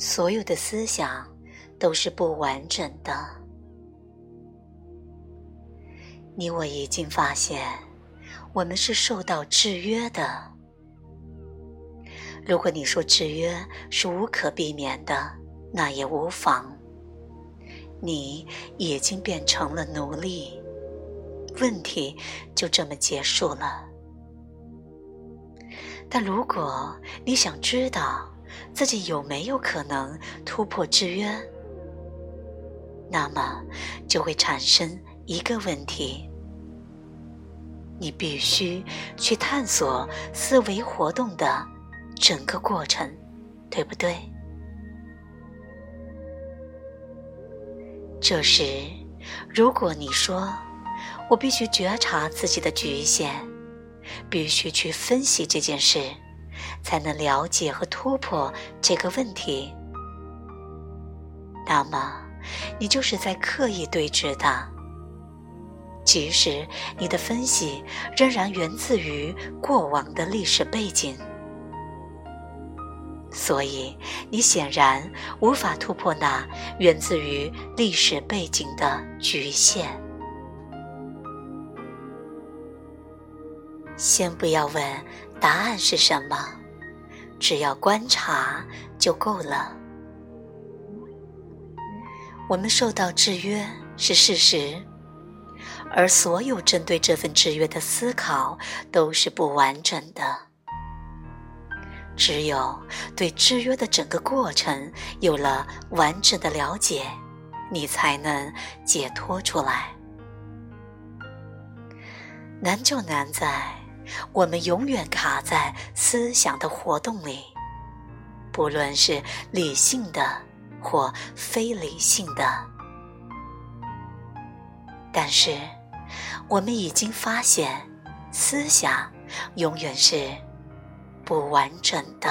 所有的思想都是不完整的。你我已经发现，我们是受到制约的。如果你说制约是无可避免的，那也无妨。你已经变成了奴隶，问题就这么结束了。但如果你想知道自己有没有可能突破制约，那么就会产生一个问题：你必须去探索思维活动的整个过程，对不对？这时，如果你说“我必须觉察自己的局限”，必须去分析这件事，才能了解和突破这个问题，那么你就是在刻意对峙的。即使你的分析仍然源自于过往的历史背景。所以，你显然无法突破那源自于历史背景的局限。先不要问答案是什么，只要观察就够了。我们受到制约是事实，而所有针对这份制约的思考都是不完整的。只有对制约的整个过程有了完整的了解，你才能解脱出来。难就难在，我们永远卡在思想的活动里，不论是理性的或非理性的。但是，我们已经发现，思想永远是。不完整的。